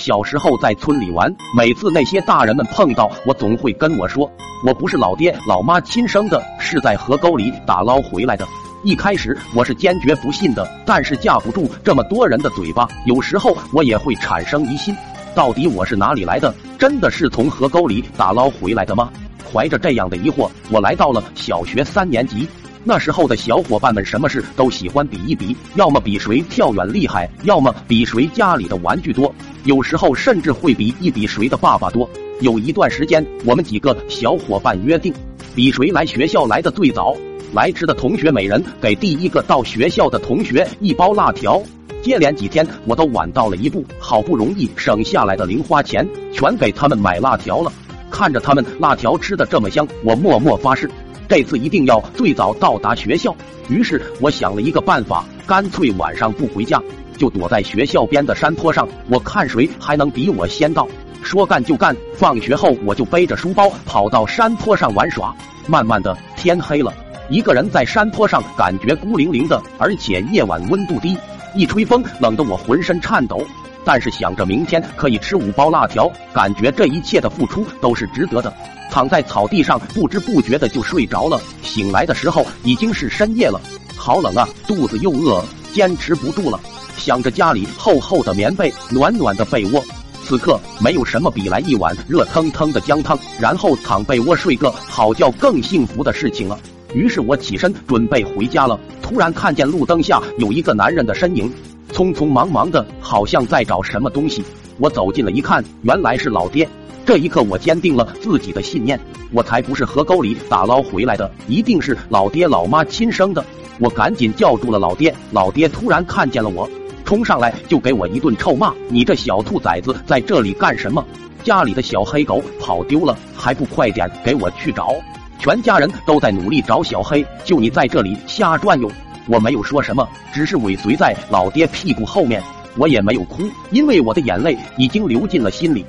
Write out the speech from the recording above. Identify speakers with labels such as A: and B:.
A: 小时候在村里玩，每次那些大人们碰到我，总会跟我说，我不是老爹老妈亲生的，是在河沟里打捞回来的。一开始我是坚决不信的，但是架不住这么多人的嘴巴，有时候我也会产生疑心，到底我是哪里来的？真的是从河沟里打捞回来的吗？怀着这样的疑惑，我来到了小学三年级。那时候的小伙伴们，什么事都喜欢比一比，要么比谁跳远厉害，要么比谁家里的玩具多，有时候甚至会比一比谁的爸爸多。有一段时间，我们几个小伙伴约定，比谁来学校来的最早。来迟的同学每人给第一个到学校的同学一包辣条。接连几天，我都晚到了一步，好不容易省下来的零花钱，全给他们买辣条了。看着他们辣条吃的这么香，我默默发誓。这次一定要最早到达学校。于是我想了一个办法，干脆晚上不回家，就躲在学校边的山坡上，我看谁还能比我先到。说干就干，放学后我就背着书包跑到山坡上玩耍。慢慢的天黑了，一个人在山坡上感觉孤零零的，而且夜晚温度低，一吹风冷得我浑身颤抖。但是想着明天可以吃五包辣条，感觉这一切的付出都是值得的。躺在草地上，不知不觉的就睡着了。醒来的时候已经是深夜了，好冷啊，肚子又饿，坚持不住了。想着家里厚厚的棉被、暖暖的被窝，此刻没有什么比来一碗热腾腾的姜汤，然后躺被窝睡个好觉更幸福的事情了。于是我起身准备回家了，突然看见路灯下有一个男人的身影，匆匆忙忙的，好像在找什么东西。我走近了一看，原来是老爹。这一刻，我坚定了自己的信念，我才不是河沟里打捞回来的，一定是老爹老妈亲生的。我赶紧叫住了老爹，老爹突然看见了我，冲上来就给我一顿臭骂：“你这小兔崽子在这里干什么？家里的小黑狗跑丢了，还不快点给我去找！全家人都在努力找小黑，就你在这里瞎转悠。”我没有说什么，只是尾随在老爹屁股后面，我也没有哭，因为我的眼泪已经流进了心里。